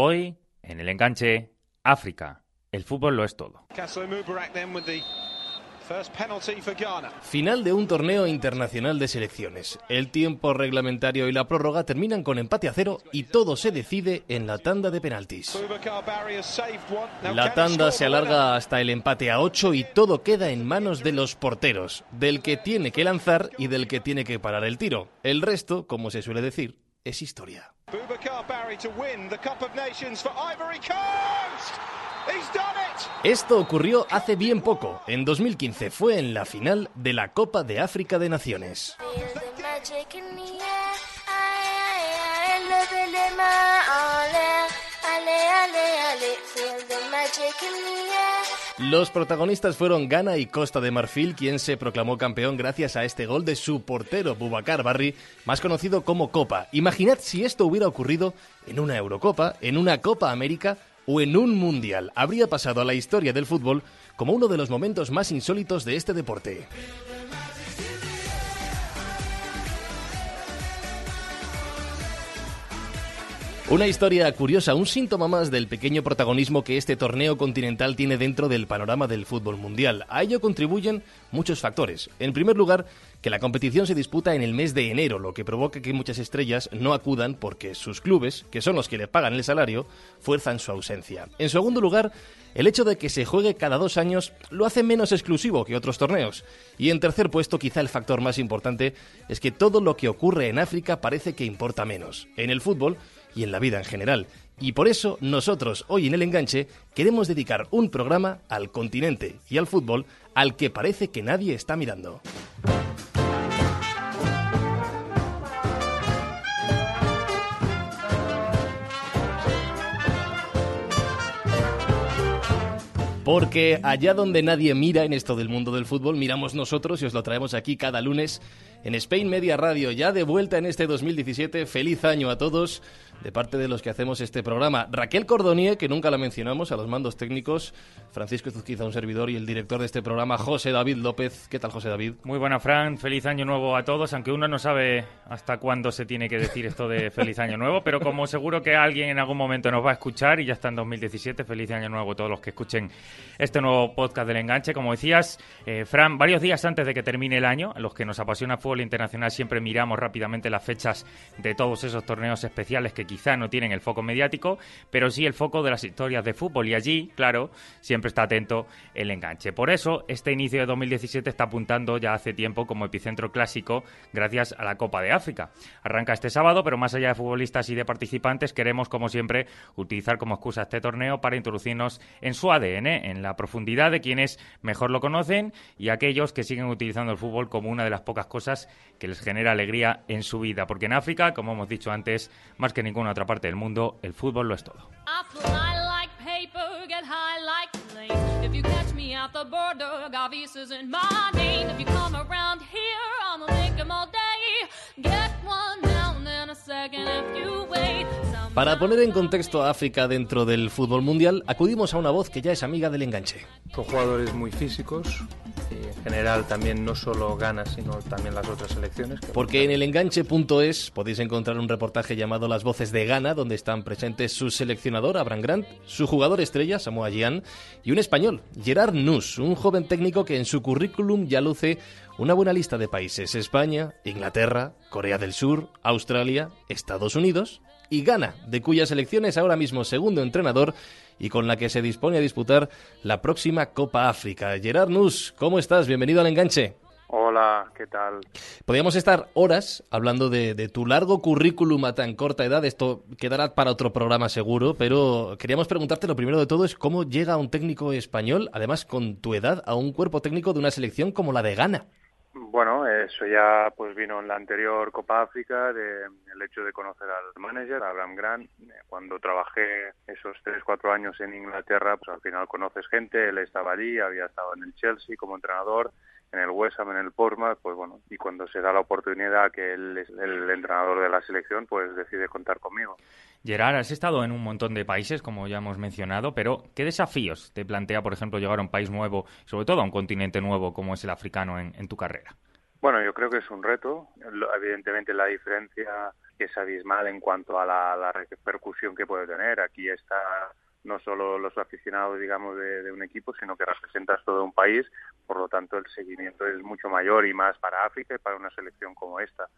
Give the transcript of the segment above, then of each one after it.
Hoy, en el enganche, África. El fútbol lo es todo. Final de un torneo internacional de selecciones. El tiempo reglamentario y la prórroga terminan con empate a cero y todo se decide en la tanda de penaltis. La tanda se alarga hasta el empate a ocho y todo queda en manos de los porteros, del que tiene que lanzar y del que tiene que parar el tiro. El resto, como se suele decir, es historia. Esto ocurrió hace bien poco. En 2015 fue en la final de la Copa de África de Naciones. Los protagonistas fueron Ghana y Costa de Marfil, quien se proclamó campeón gracias a este gol de su portero Bubacar Barry, más conocido como Copa. Imaginad si esto hubiera ocurrido en una Eurocopa, en una Copa América o en un Mundial. Habría pasado a la historia del fútbol como uno de los momentos más insólitos de este deporte. Una historia curiosa, un síntoma más del pequeño protagonismo que este torneo continental tiene dentro del panorama del fútbol mundial. A ello contribuyen muchos factores. En primer lugar, que la competición se disputa en el mes de enero, lo que provoca que muchas estrellas no acudan porque sus clubes, que son los que le pagan el salario, fuerzan su ausencia. En segundo lugar, el hecho de que se juegue cada dos años lo hace menos exclusivo que otros torneos. Y en tercer puesto, quizá el factor más importante, es que todo lo que ocurre en África parece que importa menos. En el fútbol, y en la vida en general. Y por eso nosotros hoy en el enganche queremos dedicar un programa al continente y al fútbol al que parece que nadie está mirando. Porque allá donde nadie mira en esto del mundo del fútbol, miramos nosotros y os lo traemos aquí cada lunes en Spain Media Radio. Ya de vuelta en este 2017. Feliz año a todos de parte de los que hacemos este programa. Raquel Cordonier, que nunca la mencionamos, a los mandos técnicos, Francisco Zuzquiza, un servidor, y el director de este programa, José David López. ¿Qué tal, José David? Muy buena, Fran. Feliz año nuevo a todos, aunque uno no sabe hasta cuándo se tiene que decir esto de feliz año nuevo, pero como seguro que alguien en algún momento nos va a escuchar y ya está en 2017, feliz año nuevo a todos los que escuchen este nuevo podcast del enganche. Como decías, eh, Fran, varios días antes de que termine el año, los que nos apasiona internacional siempre miramos rápidamente las fechas de todos esos torneos especiales que quizá no tienen el foco mediático, pero sí el foco de las historias de fútbol. Y allí, claro, siempre está atento el enganche. Por eso, este inicio de 2017 está apuntando ya hace tiempo como epicentro clásico gracias a la Copa de África. Arranca este sábado, pero más allá de futbolistas y de participantes, queremos, como siempre, utilizar como excusa este torneo para introducirnos en su ADN, en la profundidad de quienes mejor lo conocen y aquellos que siguen utilizando el fútbol como una de las pocas cosas que les genera alegría en su vida. Porque en África, como hemos dicho antes, más que ninguna otra parte del mundo, el fútbol lo es todo. Para poner en contexto a África dentro del fútbol mundial, acudimos a una voz que ya es amiga del enganche. Son jugadores muy físicos, y en general también no solo gana, sino también las otras selecciones. Porque en el enganche.es podéis encontrar un reportaje llamado Las voces de Ghana, donde están presentes su seleccionador, Abraham Grant, su jugador estrella, Samoa Gyan, y un español, Gerard Nus, un joven técnico que en su currículum ya luce una buena lista de países, España, Inglaterra, Corea del Sur, Australia, Estados Unidos y Ghana, de cuya selección es ahora mismo segundo entrenador y con la que se dispone a disputar la próxima Copa África. Gerard Nus, ¿cómo estás? Bienvenido al enganche. Hola, ¿qué tal? Podríamos estar horas hablando de, tu largo currículum a tan corta edad. Esto quedará para otro programa seguro, pero queríamos preguntarte lo primero de todo es cómo llega un técnico español, además con tu edad, a un cuerpo técnico de una selección como la de Ghana. Eso ya pues vino en la anterior Copa África, de, el hecho de conocer al manager, Abraham Grant. Cuando trabajé esos tres, cuatro años en Inglaterra, pues al final conoces gente, él estaba allí, había estado en el Chelsea como entrenador, en el West Ham, en el Portsmouth, pues bueno, y cuando se da la oportunidad que él es el entrenador de la selección, pues decide contar conmigo. Gerard, has estado en un montón de países, como ya hemos mencionado, pero ¿qué desafíos te plantea, por ejemplo, llegar a un país nuevo, sobre todo a un continente nuevo como es el africano, en, tu carrera? Bueno, yo creo que es un reto. Evidentemente la diferencia es abismal en cuanto a la, repercusión que puede tener. Aquí está no solo los aficionados, digamos, de, un equipo, sino que representas todo un país, por lo tanto el seguimiento es mucho mayor y más para África y para una selección como esta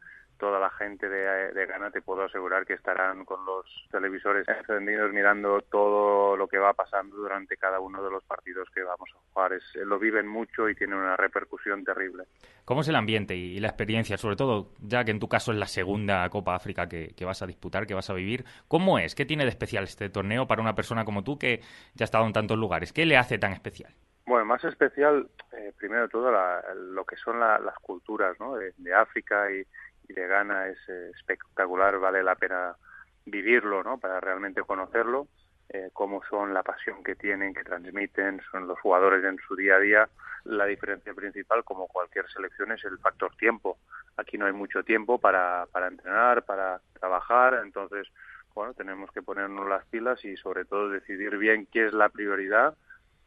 toda la gente de, de, Ghana te puedo asegurar que estarán con los televisores encendidos mirando todo lo que va pasando durante cada uno de los partidos que vamos a jugar. Es, lo viven mucho y tienen una repercusión terrible. ¿Cómo es el ambiente y la experiencia, sobre todo ya que en tu caso es la segunda Copa África que, vas a disputar, que vas a vivir? ¿Cómo es? ¿Qué tiene de especial este torneo para una persona como tú que ya ha estado en tantos lugares? ¿Qué le hace tan especial? Bueno, más especial, eh, primero de todo, lo que son las culturas de, África y, y de Ghana es eh, espectacular, vale la pena vivirlo, ¿no? Para realmente conocerlo, eh, cómo son la pasión que tienen, que transmiten, son los jugadores en su día a día. La diferencia principal, como cualquier selección, es el factor tiempo. Aquí no hay mucho tiempo para, para entrenar, para trabajar, entonces, bueno, tenemos que ponernos las pilas y sobre todo decidir bien qué es la prioridad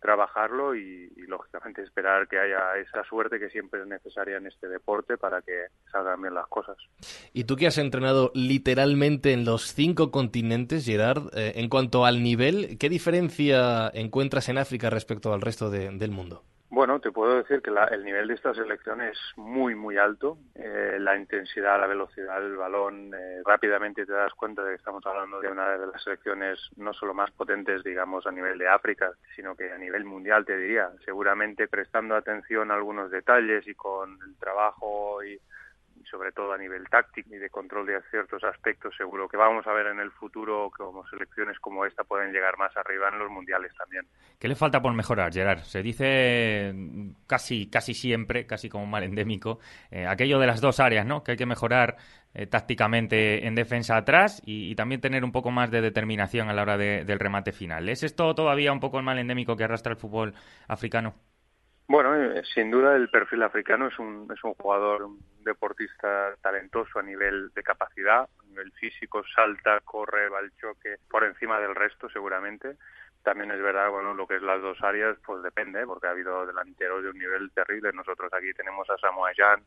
trabajarlo y, lógicamente esperar que haya esa suerte que siempre es necesaria en este deporte para que salgan bien las cosas. Y tú que has entrenado literalmente en los cinco continentes, Gerard, eh, en cuanto al nivel, ¿qué diferencia encuentras en África respecto al resto del mundo? Bueno, te puedo decir que el nivel de esta selección es muy, muy alto. Eh, la intensidad, la velocidad del balón, eh, rápidamente te das cuenta de que estamos hablando de una de las selecciones no solo más potentes, digamos, a nivel de África, sino que a nivel mundial, te diría. Seguramente prestando atención a algunos detalles y con el trabajo y sobre todo a nivel táctico y de control de ciertos aspectos, seguro que vamos a ver en el futuro como selecciones como esta pueden llegar más arriba en los mundiales también. ¿Qué le falta por mejorar, Gerard? Se dice casi, casi siempre, casi como mal endémico, eh, aquello de las dos áreas, ¿no? Que hay que mejorar eh, tácticamente en defensa atrás y, también tener un poco más de determinación a la hora del remate final. ¿Es esto todavía un poco el mal endémico que arrastra el fútbol africano? Bueno, eh, sin duda el perfil africano es un, es un jugador, un deportista talentoso a nivel de capacidad, a nivel físico, salta, corre, va al choque por encima del resto seguramente. También es verdad, bueno, lo que es las dos áreas, pues depende, porque ha habido delanteros de un nivel terrible. Nosotros aquí tenemos a Samoa Jan,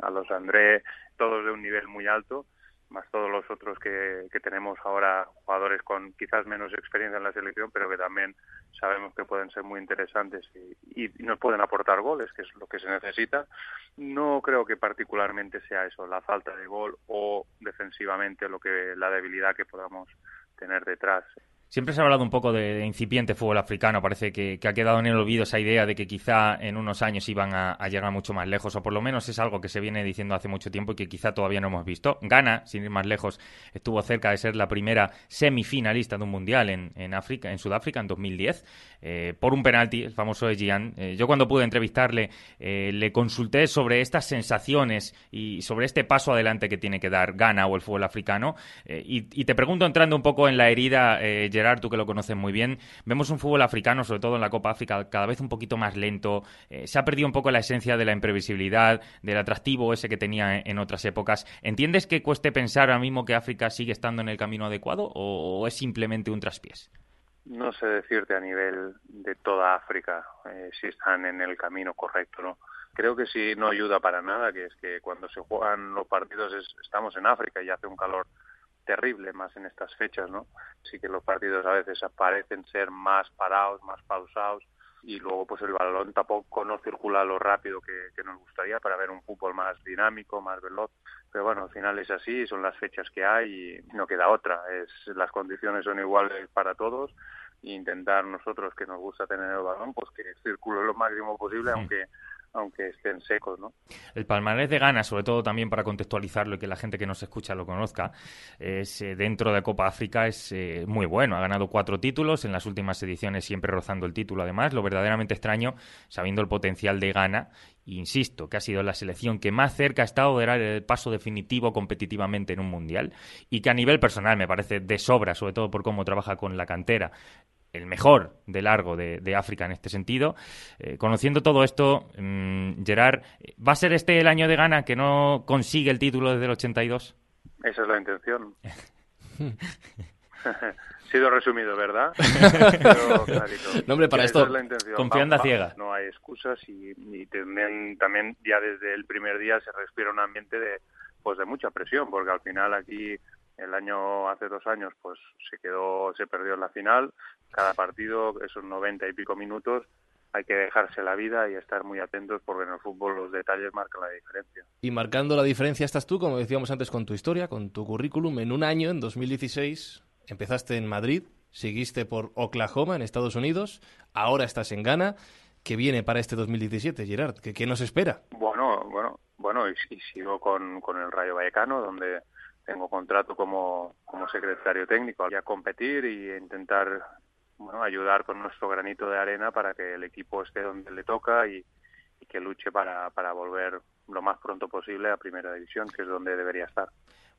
a los André, todos de un nivel muy alto más todos los otros que, que, tenemos ahora, jugadores con quizás menos experiencia en la selección, pero que también sabemos que pueden ser muy interesantes y, y, nos pueden aportar goles, que es lo que se necesita. No creo que particularmente sea eso, la falta de gol o defensivamente lo que la debilidad que podamos tener detrás. Siempre se ha hablado un poco de, incipiente fútbol africano. Parece que, ha quedado en el olvido esa idea de que quizá en unos años iban a, llegar mucho más lejos, o por lo menos es algo que se viene diciendo hace mucho tiempo y que quizá todavía no hemos visto. Ghana, sin ir más lejos, estuvo cerca de ser la primera semifinalista de un mundial en, África, en Sudáfrica, en 2010, eh, por un penalti, el famoso de Gian. Eh, yo cuando pude entrevistarle eh, le consulté sobre estas sensaciones y sobre este paso adelante que tiene que dar Ghana o el fútbol africano. Y, y, te pregunto, entrando un poco en la herida Gerard, tú que lo conoces muy bien, vemos un fútbol africano, sobre todo en la Copa África, cada vez un poquito más lento. Eh, se ha perdido un poco la esencia de la imprevisibilidad, del atractivo ese que tenía en otras épocas. ¿Entiendes que cueste pensar ahora mismo que África sigue estando en el camino adecuado o, es simplemente un traspiés? No sé decirte a nivel de toda África eh, si están en el camino correcto, ¿no? Creo que sí no ayuda para nada, que es que cuando se juegan los partidos estamos en África y hace un calor terrible más en estas fechas, ¿no? Sí que los partidos a veces parecen ser más parados, más pausados y luego pues el balón tampoco no circula lo rápido que, nos gustaría para ver un fútbol más dinámico, más veloz. Pero bueno, al final es así, son las fechas que hay y no queda otra. Es, las condiciones son iguales para todos e intentar nosotros que nos gusta tener el balón, pues que circule lo máximo posible, aunque aunque estén secos, ¿no? El palmarés de Ghana, sobre todo también para contextualizarlo y que la gente que nos escucha lo conozca, es eh, dentro de Copa África es eh, muy bueno. Ha ganado cuatro títulos en las últimas ediciones, siempre rozando el título. Además, lo verdaderamente extraño, sabiendo el potencial de Ghana, insisto, que ha sido la selección que más cerca ha estado de dar el paso definitivo competitivamente en un mundial y que a nivel personal me parece de sobra, sobre todo por cómo trabaja con la cantera el mejor de largo de, África en este sentido. Eh, conociendo todo esto, mm, Gerard, ¿va a ser este el año de gana que no consigue el título desde el 82? Esa es la intención. sido resumido, ¿verdad? Pero, para esto, confianza ciega. No hay excusas y, también, también ya desde el primer día se respira un ambiente de, pues de mucha presión, porque al final aquí el año hace dos años pues se quedó se perdió en la final cada partido esos noventa y pico minutos hay que dejarse la vida y estar muy atentos porque en el fútbol los detalles marcan la diferencia. Y marcando la diferencia estás tú, como decíamos antes, con tu historia, con tu currículum. En un año, en 2016, empezaste en Madrid, seguiste por Oklahoma, en Estados Unidos, ahora estás en Ghana. ¿Qué viene para este 2017, Gerard? ¿Qué, qué nos espera? Bueno, bueno, bueno, y, sigo con, con el Rayo Vallecano, donde tengo contrato como, como secretario técnico. a competir y intentar bueno, ayudar con nuestro granito de arena para que el equipo esté donde le toca y, que luche para, para volver lo más pronto posible a Primera División, que es donde debería estar.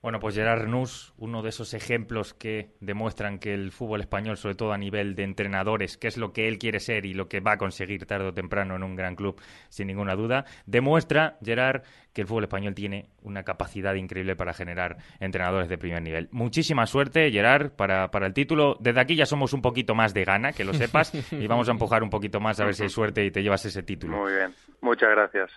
Bueno, pues Gerard Nus, uno de esos ejemplos que demuestran que el fútbol español, sobre todo a nivel de entrenadores, que es lo que él quiere ser y lo que va a conseguir tarde o temprano en un gran club, sin ninguna duda, demuestra, Gerard, que el fútbol español tiene una capacidad increíble para generar entrenadores de primer nivel. Muchísima suerte, Gerard, para, para el título. Desde aquí ya somos un poquito más de gana, que lo sepas, y vamos a empujar un poquito más a ver si hay suerte y te llevas ese título. Muy bien, muchas gracias.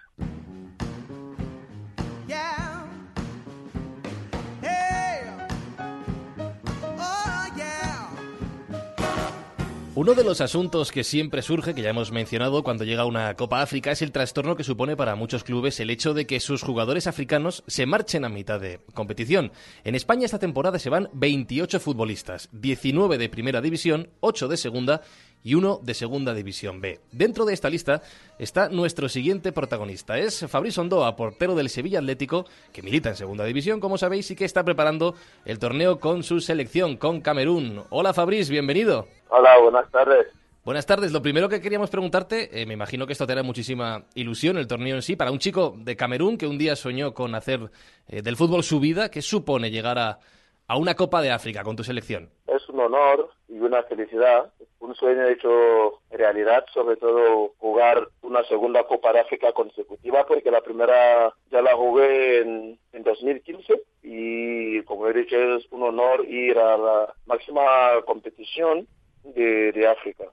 Uno de los asuntos que siempre surge, que ya hemos mencionado cuando llega una Copa África, es el trastorno que supone para muchos clubes el hecho de que sus jugadores africanos se marchen a mitad de competición. En España esta temporada se van 28 futbolistas, 19 de primera división, 8 de segunda y uno de Segunda División B. Dentro de esta lista está nuestro siguiente protagonista. Es Fabriz Ondoa, portero del Sevilla Atlético, que milita en Segunda División, como sabéis, y que está preparando el torneo con su selección, con Camerún. Hola Fabriz, bienvenido. Hola, buenas tardes. Buenas tardes. Lo primero que queríamos preguntarte, eh, me imagino que esto te hará muchísima ilusión, el torneo en sí, para un chico de Camerún que un día soñó con hacer eh, del fútbol su vida, ¿qué supone llegar a, a una Copa de África con tu selección? Es un honor y una felicidad un sueño hecho realidad, sobre todo jugar una segunda Copa de África consecutiva, porque la primera ya la jugué en, en 2015 y, como he dicho, es un honor ir a la máxima competición de, África.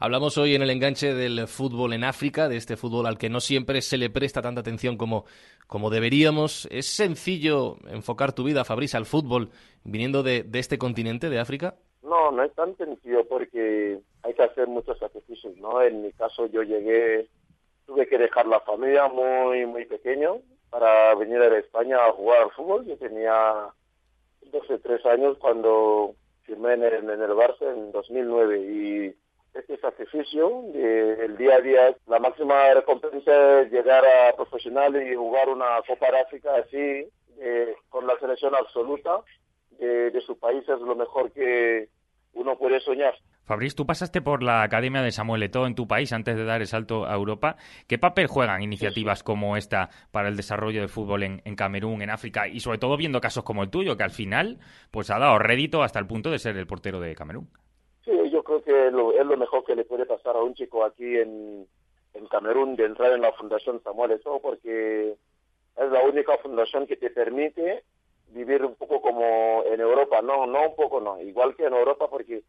Hablamos hoy en el enganche del fútbol en África, de este fútbol al que no siempre se le presta tanta atención como, como deberíamos. ¿Es sencillo enfocar tu vida, Fabriz, al fútbol viniendo de, de este continente, de África? No, no es tan sencillo porque hay que hacer muchos sacrificios, ¿no? En mi caso yo llegué, tuve que dejar la familia muy, muy pequeño para venir a España a jugar al fútbol. Yo tenía 12, 13 años cuando firmé en el, en el Barça en 2009 y este sacrificio del día a día, la máxima recompensa es llegar a profesional y jugar una Copa de África así, eh, con la selección absoluta de, de su país es lo mejor que, uno puede soñar. Fabriz, tú pasaste por la Academia de Samuel Eto'o en tu país antes de dar el salto a Europa. ¿Qué papel juegan iniciativas como esta para el desarrollo del fútbol en, Camerún, en África y sobre todo viendo casos como el tuyo, que al final pues ha dado rédito hasta el punto de ser el portero de Camerún? Sí, yo creo que es lo mejor que le puede pasar a un chico aquí en, en Camerún de entrar en la Fundación Samuel Eto'o porque es la única fundación que te permite vivir un poco como en Europa, no, no un poco, no, igual que en Europa porque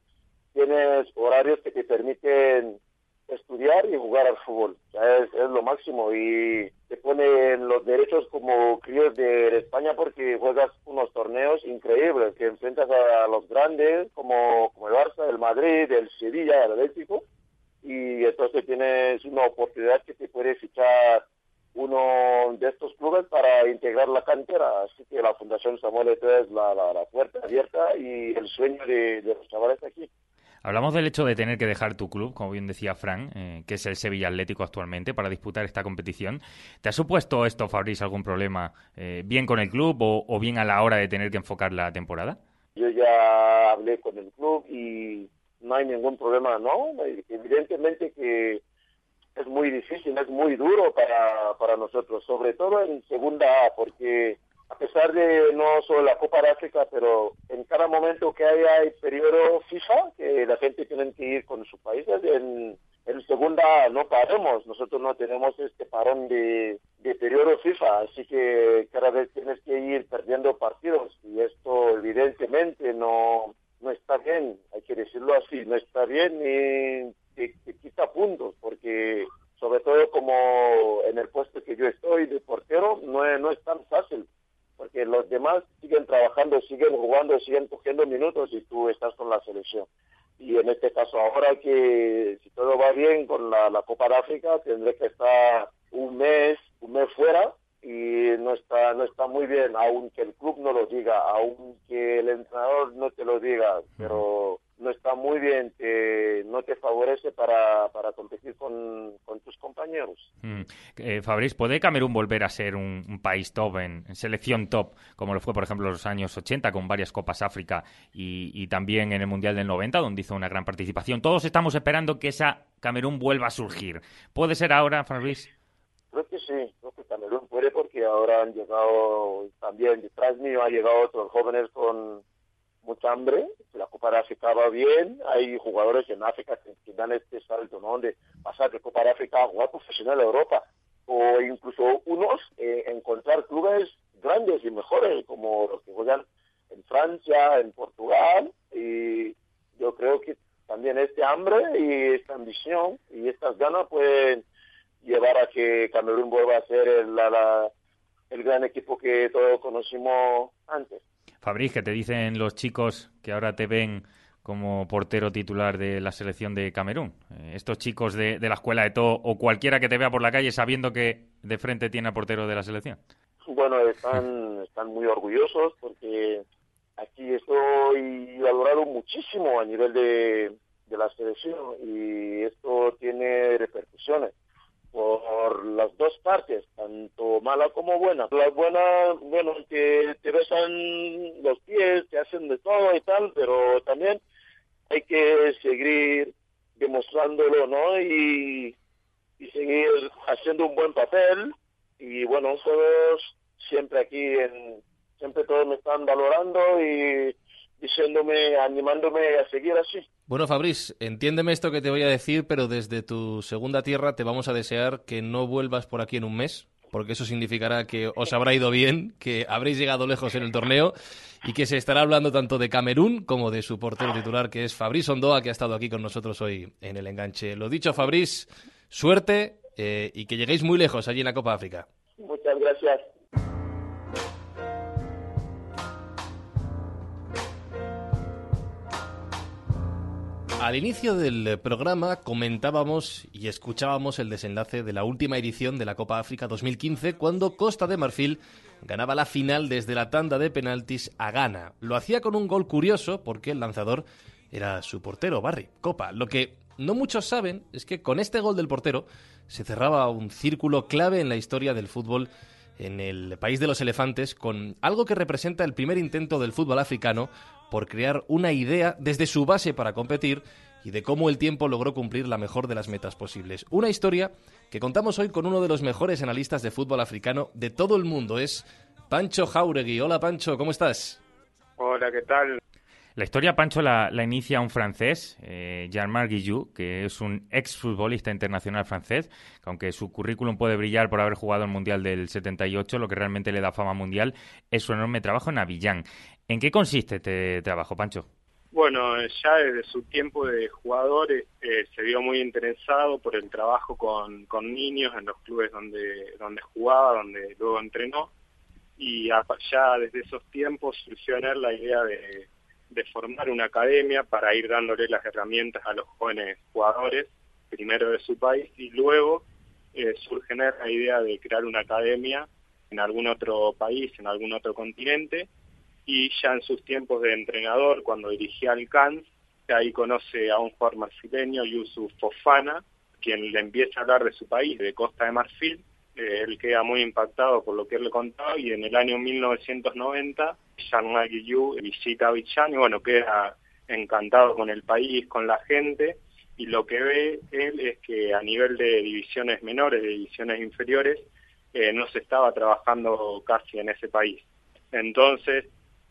tienes horarios que te permiten estudiar y jugar al fútbol, es, es, lo máximo y te ponen los derechos como críos de España porque juegas unos torneos increíbles que enfrentas a los grandes como, el Barça, el Madrid, el Sevilla, el Atlético y entonces tienes una oportunidad que te puede fichar uno de estos clubes para integrar la cantera. Así que la Fundación Samuel Eto'o es la, la, puerta abierta y el sueño de, los chavales aquí. Hablamos del hecho de tener que dejar tu club, como bien decía Fran, eh, que es el Sevilla Atlético actualmente, para disputar esta competición. ¿Te ha supuesto esto, Fabriz, algún problema, eh, bien con el club o, o bien a la hora de tener que enfocar la temporada? Yo ya hablé con el club y no hay ningún problema, ¿no? Evidentemente que es muy difícil, es muy duro para, para nosotros, sobre todo en segunda A, porque a pesar de no solo la Copa de África, pero en cada momento que haya el periodo FIFA, que la gente tiene que ir con sus países, en, en segunda no paremos, nosotros no tenemos este parón de, de periodo FIFA, así que cada vez tienes que ir perdiendo partidos y esto evidentemente no, no es está bien, hay que decirlo así, no está bien ni te, quita puntos, porque sobre todo como en el puesto que yo estoy de portero, no es, no es tan fácil, porque los demás siguen trabajando, siguen jugando, siguen cogiendo minutos y tú estás con la selección. Y en este caso ahora que si todo va bien con la, la Copa de África, tendré que estar un mes, un mes fuera y no está no está muy bien aunque el club no lo diga aunque el entrenador no te lo diga pero no está muy bien que no te favorece para, para competir con, compañeros mm. eh, Fabriz ¿puede Camerún volver a ser un, país top en, selección top como lo fue por ejemplo en los años 80 con varias Copas África y, y también en el Mundial del 90 donde hizo una gran participación todos estamos esperando que esa Camerún vuelva a surgir ¿puede ser ahora Fabriz? Creo que sí, creo que Camerún puede porque ahora han llegado también detrás mío han llegado otros jóvenes con mucha hambre, la Copa de África va bien, hay jugadores en África que, dan este salto, ¿no? De pasar de Copa de África a jugar profesional a Europa, o incluso unos eh, encontrar clubes grandes y mejores, como los que juegan en Francia, en Portugal, y yo creo que también este hambre y esta ambición y estas ganas pueden llevar a que Camerún vuelva a ser el, el gran equipo que todos conocimos antes. Fabriz, ¿qué te dicen los chicos que ahora te ven como portero titular de la selección de Camerún? Eh, estos chicos de, la escuela de todo o cualquiera que te vea por la calle sabiendo que de frente tiene a portero de la selección. Bueno, están, están muy orgullosos porque aquí estoy valorado muchísimo a nivel de, de la selección y esto tiene repercusiones por las dos partes, tanto mala como buena. Las buenas, bueno, que te besan los pies, te hacen de todo y tal, pero también hay que seguir demostrándolo, ¿no? Y, y seguir haciendo un buen papel. Y bueno, todos siempre aquí, en, siempre todos me están valorando y diciéndome, animándome a seguir así. Bueno, Fabriz, entiéndeme esto que te voy a decir, pero desde tu segunda tierra te vamos a desear que no vuelvas por aquí en un mes, porque eso significará que os habrá ido bien, que habréis llegado lejos en el torneo y que se estará hablando tanto de Camerún como de su portero titular, que es Fabriz Ondoa, que ha estado aquí con nosotros hoy en el enganche. Lo dicho, Fabriz, suerte eh, y que lleguéis muy lejos allí en la Copa África. Muchas gracias. Al inicio del programa comentábamos y escuchábamos el desenlace de la última edición de la Copa África 2015 cuando Costa de Marfil ganaba la final desde la tanda de penaltis a Ghana. Lo hacía con un gol curioso porque el lanzador era su portero, Barry Copa. Lo que no muchos saben es que con este gol del portero se cerraba un círculo clave en la historia del fútbol en el país de los elefantes con algo que representa el primer intento del fútbol africano por crear una idea desde su base para competir y de cómo el tiempo logró cumplir la mejor de las metas posibles. Una historia que contamos hoy con uno de los mejores analistas de fútbol africano de todo el mundo. Es Pancho Jauregui. Hola Pancho, ¿cómo estás? Hola, ¿qué tal? La historia, Pancho, la, inicia un francés, eh, Jean-Marc Guillou, que es un exfutbolista internacional francés, que aunque su currículum puede brillar por haber jugado el Mundial del 78, lo que realmente le da fama mundial es su enorme trabajo en Avillán. ¿En qué consiste este trabajo, Pancho? Bueno, ya desde su tiempo de jugador eh, se vio muy interesado por el trabajo con, niños en los clubes donde, donde jugaba, donde luego entrenó, y ya desde esos tiempos surgió en él la idea de formar una academia para ir dándole las herramientas a los jóvenes jugadores, primero de su país, y luego eh, surge la idea de crear una academia en algún otro país, en algún otro continente, y ya en sus tiempos de entrenador, cuando dirigía al ahí conoce a un jugador marfileño, Yusuf Fofana, quien le empieza a hablar de su país, de Costa de Marfil, eh, él queda muy impactado por lo que él le contaba y en el año 1990 Jean Guillou visita a y bueno, queda encantado con el país, con la gente y lo que ve él es que a nivel de divisiones menores, de divisiones inferiores, eh, no se estaba trabajando casi en ese país. Entonces,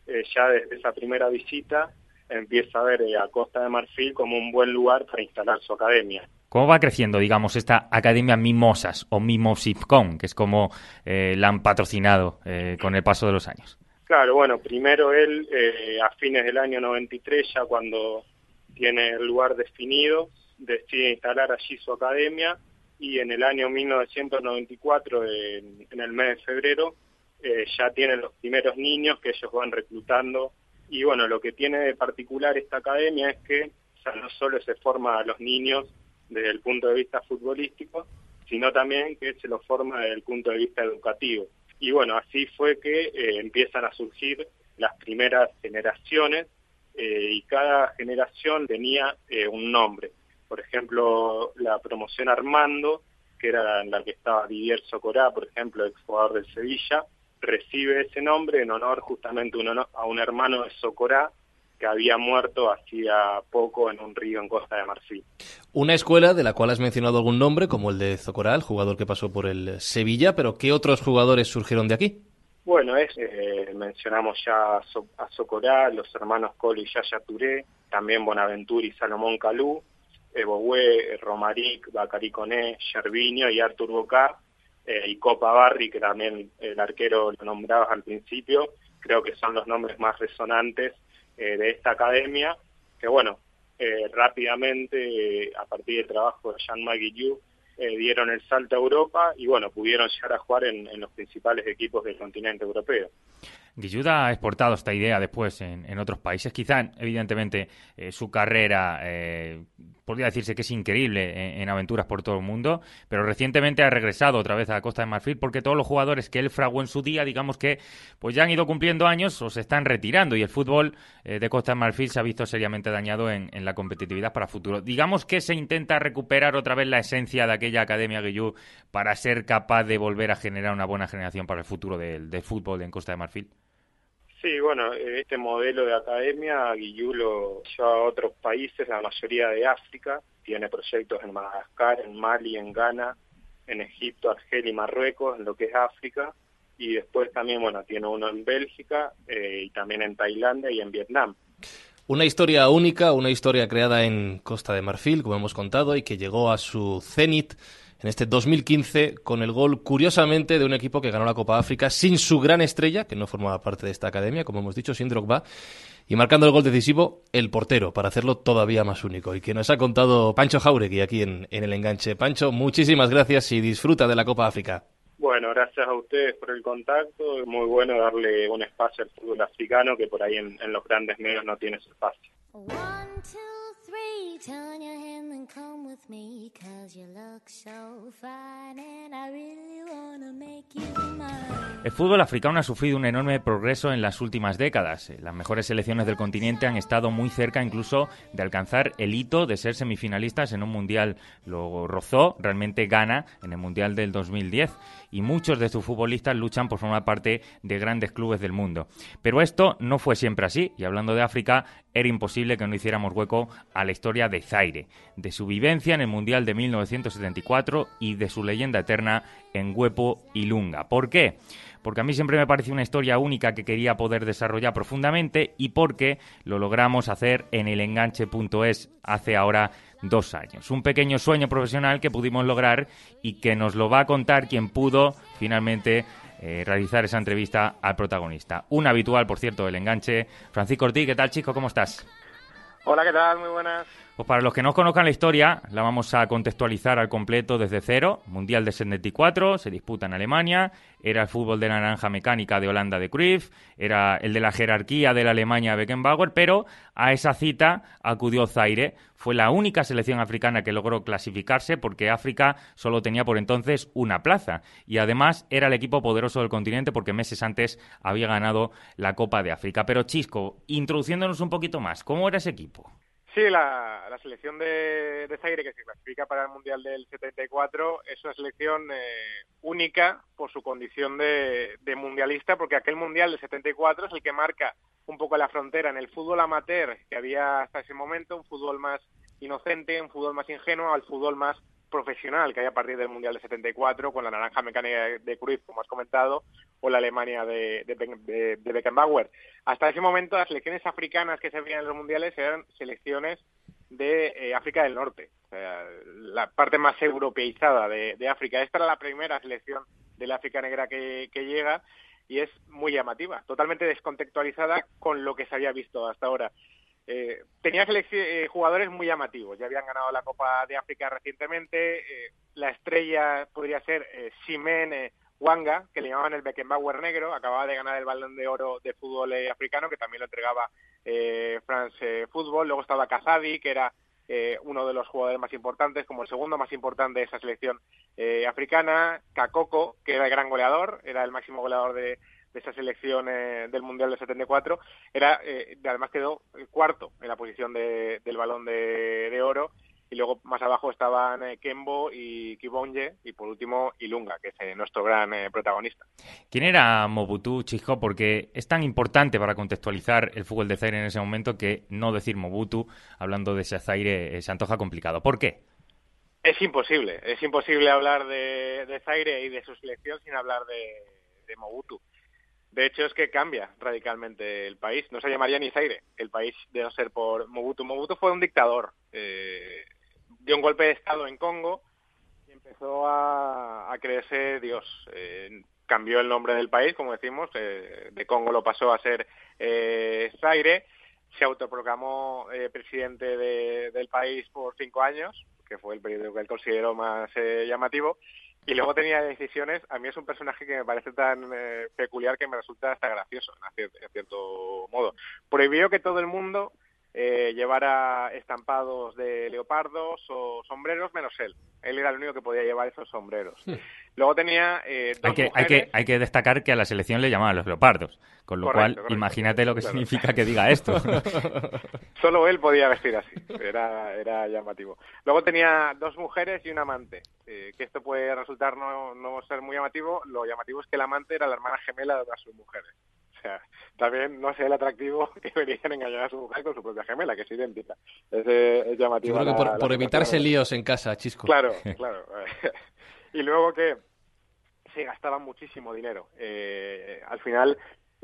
eh, ya desde esa primera visita empieza a ver a Costa de Marfil como un buen lugar para instalar su academia. ¿Cómo va creciendo, digamos, esta Academia Mimosas o Mimosipcom, que es como eh, la han patrocinado eh, con el paso de los años? Claro, bueno, primero él eh, a fines del año 93, ya cuando tiene el lugar definido, decide instalar allí su academia y en el año 1994, en, el mes de febrero, eh, ya tienen los primeros niños que ellos van reclutando. Y bueno, lo que tiene de particular esta academia es que ya no solo se forma a los niños desde el punto de vista futbolístico, sino también que se los forma desde el punto de vista educativo. Y bueno, así fue que eh, empiezan a surgir las primeras generaciones eh, y cada generación tenía un nombre por ejemplo, la promoción Armando, que era en la que estaba Didier Socorá, por ejemplo, ex jugador del Sevilla, recibe ese nombre en honor justamente a un hermano de Socorá que había muerto hacía poco en un río en Costa de Marfil. Una escuela de la cual has mencionado algún nombre, como el de Zocorá, el jugador que pasó por el Sevilla, pero ¿qué otros jugadores surgieron de aquí? Bueno, es, eh, mencionamos ya a, Socorá, los hermanos Cole y Yaya Touré, también Bonaventura y Salomón Calú, Eboue, Romaric, Bacari Coné, Gervinho y Artur Boca, eh, y Copa Barri, que también el arquero lo nombrabas al principio, creo que son los nombres más resonantes eh, de esta academia, que bueno, eh, rápidamente, a partir del trabajo de Jean Maguillou, dieron el salto a Europa y bueno, pudieron llegar a jugar en los principales equipos del continente europeo. Guilluda ha exportado esta idea después en, otros países. Quizá, evidentemente, su carrera podría decirse que es increíble en, aventuras por todo el mundo, pero recientemente ha regresado otra vez a Costa de Marfil porque todos los jugadores que él fraguó en su día, digamos que pues ya han ido cumpliendo años o se están retirando y el fútbol eh, de Costa de Marfil se ha visto seriamente dañado en, la competitividad para futuro. Digamos que se intenta recuperar otra vez la esencia de aquella Academia Guillú para ser capaz de volver a generar una buena generación para el futuro del, del fútbol en Costa de Marfil. Sí, bueno, este modelo de academia Guillú lo lleva a otros países, la mayoría de África, tiene proyectos en Madagascar, en Mali, en Ghana, en Egipto, Argelia y Marruecos, en lo que es África, y después también, bueno, tiene uno en Bélgica eh, y también en Tailandia y en Vietnam. Una historia única, una historia creada en Costa de Marfil, como hemos contado, y que llegó a su cenit en este 2015 con el gol, curiosamente, de un equipo que ganó la Copa África sin su gran estrella, que no formaba parte de esta academia, como hemos dicho, sin Drogba, y marcando el gol decisivo, el portero, para hacerlo todavía más único. Y que nos ha contado Pancho Jauregui aquí en, en el enganche. Pancho, muchísimas gracias y disfruta de la Copa África. Bueno, gracias a ustedes por el contacto. Es muy bueno darle un espacio al fútbol africano que por ahí en, en los grandes medios no tiene espacio. El fútbol africano ha sufrido un enorme progreso en las últimas décadas. Las mejores selecciones del continente han estado muy cerca incluso de alcanzar el hito de ser semifinalistas en un mundial. Lo rozó, realmente gana en el mundial del 2010 y muchos de sus futbolistas luchan por formar parte de grandes clubes del mundo. Pero esto no fue siempre así y hablando de África, era imposible que no hiciéramos hueco a la historia de Zaire, de su vivencia en el Mundial de 1974 y de su leyenda eterna en Huepo y Lunga. ¿Por qué? Porque a mí siempre me pareció una historia única que quería poder desarrollar profundamente y porque lo logramos hacer en el enganche.es hace ahora dos años. Un pequeño sueño profesional que pudimos lograr y que nos lo va a contar quien pudo finalmente eh, realizar esa entrevista al protagonista. Un habitual, por cierto, del enganche. Francisco Ortiz, ¿qué tal, chico? ¿Cómo estás? Hola, ¿qué tal? Muy buenas. Pues para los que no conozcan la historia, la vamos a contextualizar al completo desde cero. Mundial de 74, se disputa en Alemania, era el fútbol de naranja mecánica de Holanda de Cruyff, era el de la jerarquía de la Alemania Beckenbauer, pero a esa cita acudió Zaire. Fue la única selección africana que logró clasificarse porque África solo tenía por entonces una plaza y además era el equipo poderoso del continente porque meses antes había ganado la Copa de África. Pero Chisco, introduciéndonos un poquito más, ¿cómo era ese equipo? Sí, la, selección de, de, Zaire que se clasifica para el Mundial del 74 es una selección eh, única por su condición de, mundialista, porque aquel Mundial del 74 es el que marca un poco la frontera en el fútbol amateur que había hasta ese momento, un fútbol más inocente, un fútbol más ingenuo, al fútbol más profesional que hay a partir del Mundial de 74 con la naranja mecánica de Cruyff, como has comentado, o la Alemania de, de, Beckenbauer. Hasta ese momento las selecciones africanas que se veían en los mundiales eran selecciones de eh, África del Norte, la parte más europeizada de, África. Esta era la primera selección de la África negra que, llega y es muy llamativa, totalmente descontextualizada con lo que se había visto hasta ahora. Eh, tenía eh, jugadores muy llamativos, ya habían ganado la Copa de África recientemente, eh, la estrella podría ser eh, Simen Wanga, que le llamaban el Beckenbauer negro, acababa de ganar el balón de oro de fútbol africano, que también lo entregaba France Football, luego estaba Kazadi, que era uno de los jugadores más importantes, como el segundo más importante de esa selección africana, Kakoko, que era el gran goleador, era el máximo goleador de, de esa selección eh, del Mundial del 74, era, eh, además quedó cuarto en la posición de, del balón de, de, oro, y luego más abajo estaban eh, Kembo y Kibonje, y por último Ilunga, que es nuestro gran protagonista. ¿Quién era Mobutu, Chisco? Porque es tan importante para contextualizar el fútbol de Zaire en ese momento que no decir Mobutu, hablando de ese Zaire, se antoja complicado. ¿Por qué? Es imposible, es imposible hablar de, de Zaire y de su selección sin hablar de, de Mobutu. De hecho, es que cambia radicalmente el país. No se llamaría ni Zaire, el país de no ser por Mobutu. Mobutu fue un dictador. Eh, dio un golpe de Estado en Congo y empezó a, creerse Dios. Eh, cambió el nombre del país, como decimos. Eh, de Congo lo pasó a ser Zaire. Se autoproclamó presidente del país por cinco años, que fue el periodo que él consideró más llamativo y luego tenía decisiones, a mí es un personaje que me parece tan eh, peculiar que me resulta hasta gracioso, en cierto, modo. Prohibió que todo el mundo eh, llevara estampados de leopardos o sombreros, menos él. Él era el único que podía llevar esos sombreros. Hmm. Luego tenía eh, hay, que, hay, que, hay que destacar que a la selección le llamaban los leopardos, con lo cual imagínate lo que significa que diga esto. Solo él podía vestir así, era, era llamativo. Luego tenía dos mujeres y un amante, eh, que esto puede resultar no, no ser muy llamativo, lo llamativo es que el amante era la hermana gemela de otras sus mujeres. Sea, también no sé el atractivo que venían engañar a su mujer con su propia gemela, que es idéntica. Es, es llamativo. Yo creo que por, evitarse líos en casa, Chisco. Claro, claro. y luego que se gastaba muchísimo dinero. Eh, al final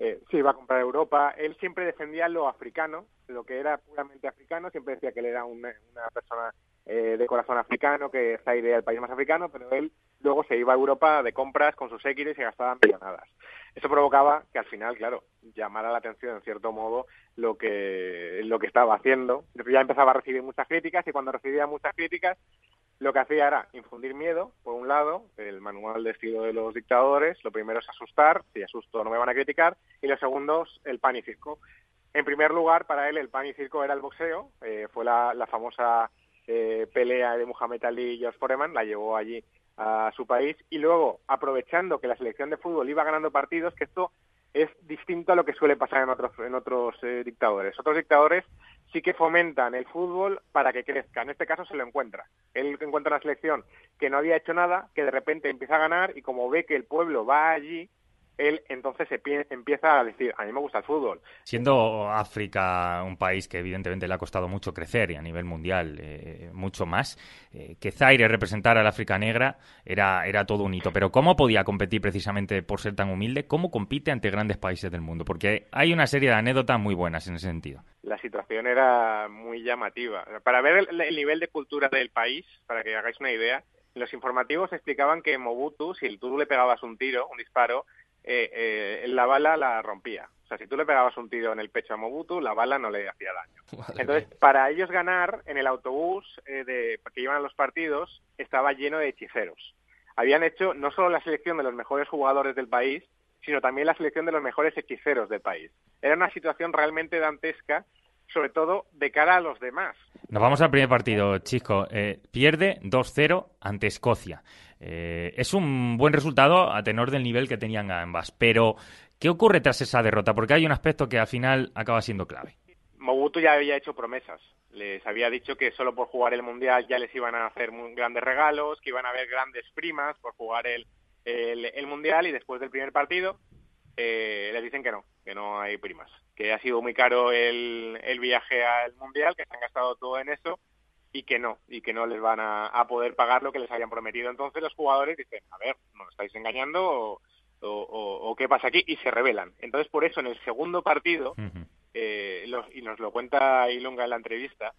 eh, se iba a comprar Europa. Él siempre defendía lo africano, lo que era puramente africano. Siempre decía que él era una, persona eh, de corazón africano, que Zaire era el país más africano, pero él luego se iba a Europa de compras con sus séquiles y se gastaban millonadas. Eso provocaba que al final, claro, llamara la atención en cierto modo lo que, lo que estaba haciendo. Ya empezaba a recibir muchas críticas y cuando recibía muchas críticas lo que hacía era infundir miedo, por un lado, el manual de estilo de los dictadores, lo primero es asustar, si asusto no me van a criticar, y lo segundo, el pan y circo. En primer lugar, para él el pan y circo era el boxeo, eh, fue la, famosa eh, pelea de Muhammad Ali y George Foreman, la llevó allí a su país, y luego, aprovechando que la selección de fútbol iba ganando partidos, que esto es distinto a lo que suele pasar en otros, en otros eh, dictadores. Otros dictadores sí que fomentan el fútbol para que crezca. En este caso se lo encuentra. Él encuentra una selección que no había hecho nada, que de repente empieza a ganar y como ve que el pueblo va allí, él entonces se empieza a decir, a mí me gusta el fútbol. Siendo África un país que evidentemente le ha costado mucho crecer y a nivel mundial eh, mucho más, eh, que Zaire representara al África negra era, era todo un hito. Pero ¿cómo podía competir precisamente por ser tan humilde? ¿Cómo compite ante grandes países del mundo? Porque hay una serie de anécdotas muy buenas en ese sentido. La situación era muy llamativa. Para ver el, el nivel de cultura del país, para que hagáis una idea, los informativos explicaban que Mobutu, si tú le pegabas un tiro, un disparo, eh, eh, la bala la rompía. O sea, si tú le pegabas un tiro en el pecho a Mobutu, la bala no le hacía daño. Entonces, para ellos ganar, en el autobús eh, de, que iban a los partidos, estaba lleno de hechiceros. Habían hecho no solo la selección de los mejores jugadores del país, sino también la selección de los mejores hechiceros del país. Era una situación realmente dantesca, sobre todo de cara a los demás. Nos vamos al primer partido, Chisco. Eh, pierde 2-0 ante Escocia. Eh, es un buen resultado a tenor del nivel que tenían ambas. Pero, ¿qué ocurre tras esa derrota? Porque hay un aspecto que al final acaba siendo clave. Mobutu ya había hecho promesas. Les había dicho que solo por jugar el Mundial ya les iban a hacer grandes regalos, que iban a haber grandes primas por jugar el, el, Mundial y después del primer partido eh, les dicen que no, que no hay primas, que ha sido muy caro el, el viaje al Mundial, que se han gastado todo en eso y que no, y que no les van a, poder pagar lo que les habían prometido. Entonces los jugadores dicen, a ver, ¿nos estáis engañando o, qué pasa aquí? Y se rebelan. Entonces por eso en el segundo partido, eh, y nos lo cuenta Ilunga en la entrevista,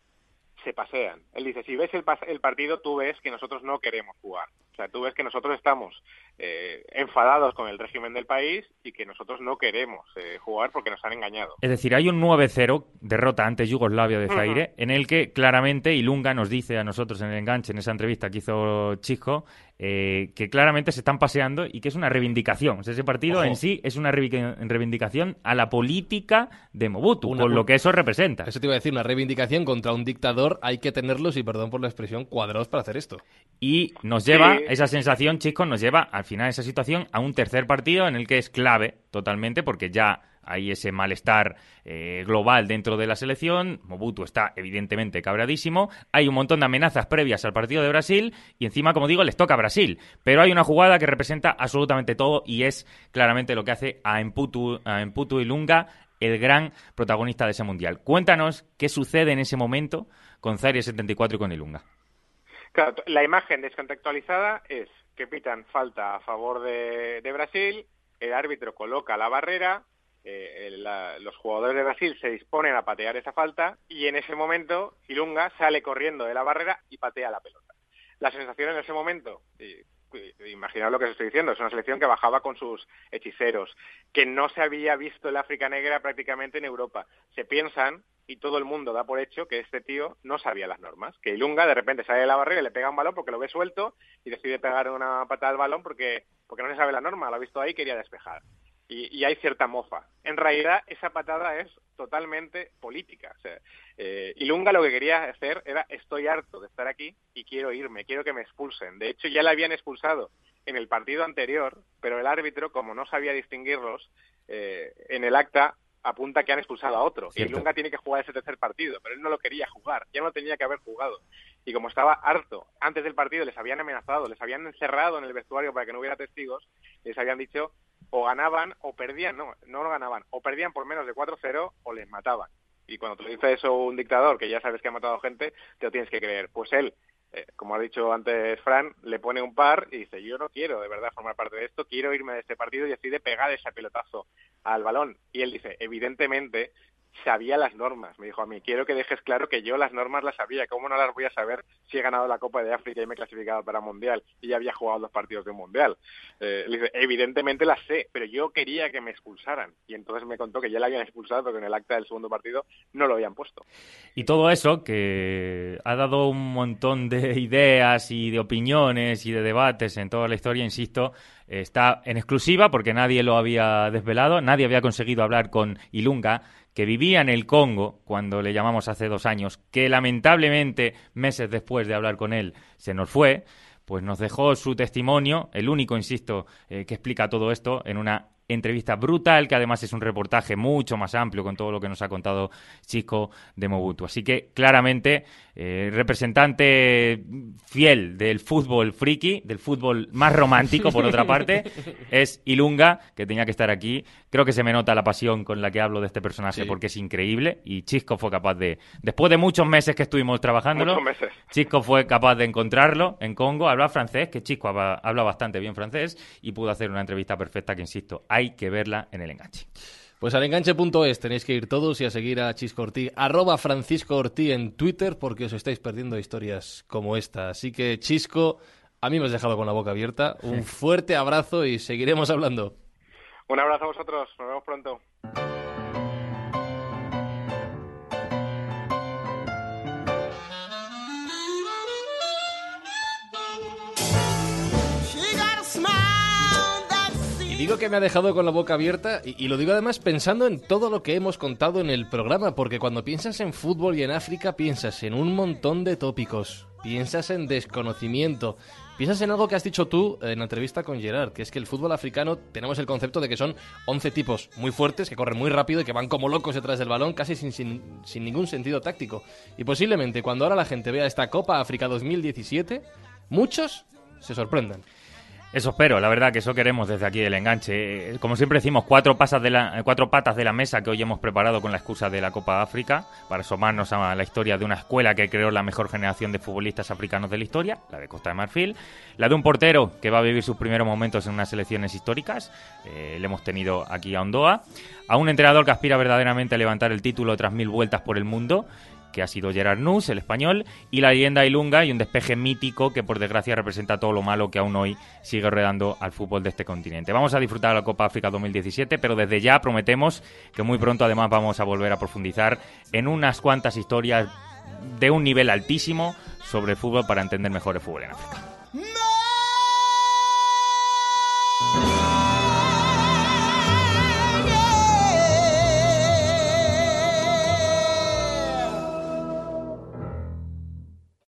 se pasean. Él dice, si ves el, el partido, tú ves que nosotros no queremos jugar. O sea, tú ves que nosotros estamos eh, enfadados con el régimen del país y que nosotros no queremos eh, jugar porque nos han engañado. Es decir, hay un 9-0, derrota ante Yugoslavia de Zaire, en el que claramente Ilunga nos dice a nosotros en el enganche, en esa entrevista que hizo Chico, eh, que claramente se están paseando y que es una reivindicación. ese partido en sí es una reivindicación a la política de Mobutu, con lo que eso representa. Eso te iba a decir, una reivindicación contra un dictador, hay que tenerlos, y perdón por la expresión, cuadrados para hacer esto. Y nos lleva, esa sensación, chicos, nos lleva al final esa situación a un tercer partido en el que es clave totalmente porque ya hay ese malestar eh, global dentro de la selección. Mobutu está evidentemente cabradísimo. Hay un montón de amenazas previas al partido de Brasil y encima, como digo, les toca a Brasil. Pero hay una jugada que representa absolutamente todo y es claramente lo que hace a Emputu, a Emputu Lunga el gran protagonista de ese mundial. Cuéntanos qué sucede en ese momento con Zaire 74 y con Ilunga. La imagen descontextualizada es que pitan falta a favor de, Brasil, el árbitro coloca la barrera, eh, los jugadores de Brasil se disponen a patear esa falta y en ese momento Ilunga sale corriendo de la barrera y patea la pelota. La sensación en ese momento, imaginaos lo que os estoy diciendo, es una selección que bajaba con sus hechiceros, que no se había visto el África Negra prácticamente en Europa. Se piensan, y todo el mundo da por hecho, que este tío no sabía las normas, que Ilunga de repente sale de la barrera y le pega un balón porque lo ve suelto y decide pegar una patada al balón porque, porque no se sabe la norma, lo ha visto ahí y quería despejar. Y, hay cierta mofa. En realidad, esa patada es totalmente política. Eh, Ilunga lo que quería hacer era estoy harto de estar aquí y quiero irme, quiero que me expulsen. De hecho, ya le habían expulsado en el partido anterior, pero el árbitro, como no sabía distinguirlos, eh, en el acta apunta que han expulsado a otro. Y Ilunga tiene que jugar ese tercer partido, pero él no lo quería jugar, ya no tenía que haber jugado. Y como estaba harto, antes del partido les habían amenazado, les habían encerrado en el vestuario para que no hubiera testigos, les habían dicho o ganaban o perdían, no, no lo ganaban, o perdían por menos de 4-0 o les mataban. Y cuando te dice eso un dictador, que ya sabes que ha matado gente, te lo tienes que creer. Pues él, eh, como ha dicho antes Fran, le pone un par y dice, yo no quiero de verdad formar parte de esto, quiero irme de este partido y decide pegar ese pelotazo al balón. Y él dice, evidentemente, sabía las normas. Me dijo a mí, quiero que dejes claro que yo las normas las sabía. ¿Cómo no las voy a saber si he ganado la Copa de África y me he clasificado para Mundial y ya había jugado dos partidos de Mundial? Eh, le dice, evidentemente las sé, pero yo quería que me expulsaran. Y entonces me contó que ya la habían expulsado porque en el acta del segundo partido no lo habían puesto. Y todo eso, que ha dado un montón de ideas y de opiniones y de debates en toda la historia, insisto, está en exclusiva porque nadie lo había desvelado, nadie había conseguido hablar con Ilunga que vivía en el Congo cuando le llamamos hace dos años, que lamentablemente meses después de hablar con él se nos fue, pues nos dejó su testimonio, el único, insisto, eh, que explica todo esto en una entrevista brutal, que además es un reportaje mucho más amplio con todo lo que nos ha contado Chico de Mobutu. Así que claramente eh, representante fiel del fútbol friki, del fútbol más romántico, por otra parte, es Ilunga, que tenía que estar aquí. Creo que se me nota la pasión con la que hablo de este personaje porque es increíble y Chisco fue capaz de, después de muchos meses que estuvimos trabajándolo, Chisco fue capaz de encontrarlo en Congo, habla francés, que Chisco habla, bastante bien francés y pudo hacer una entrevista perfecta que, insisto, hay que verla en el enganche. Pues al enganche.es tenéis que ir todos y a seguir a Chisco arroba Francisco Ortí en Twitter, porque os estáis perdiendo historias como esta. Así que, Chisco, a mí me has dejado con la boca abierta. Un fuerte abrazo y seguiremos hablando. Un abrazo a vosotros, nos vemos pronto. Digo que me ha dejado con la boca abierta y, lo digo además pensando en todo lo que hemos contado en el programa, porque cuando piensas en fútbol y en África piensas en un montón de tópicos, piensas en desconocimiento, piensas en algo que has dicho tú en la entrevista con Gerard, que es que el fútbol africano tenemos el concepto de que son 11 tipos muy fuertes, que corren muy rápido y que van como locos detrás del balón, casi sin, sin, sin ningún sentido táctico. Y posiblemente cuando ahora la gente vea esta Copa África 2017, muchos se sorprendan. Eso espero, la verdad que eso queremos desde aquí del enganche. Eh, como siempre decimos, cuatro, pasas de la, cuatro patas de la mesa que hoy hemos preparado con la excusa de la Copa África para asomarnos a la historia de una escuela que creó la mejor generación de futbolistas africanos de la historia, la de Costa de Marfil, la de un portero que va a vivir sus primeros momentos en unas selecciones históricas, eh, le hemos tenido aquí a Ondoa, a un entrenador que aspira verdaderamente a levantar el título tras mil vueltas por el mundo que ha sido Gerard Nus, el español, y la leyenda Ilunga y un despeje mítico que por desgracia representa todo lo malo que aún hoy sigue redando al fútbol de este continente. Vamos a disfrutar la Copa África 2017, pero desde ya prometemos que muy pronto además vamos a volver a profundizar en unas cuantas historias de un nivel altísimo sobre el fútbol para entender mejor el fútbol en África. ¡No!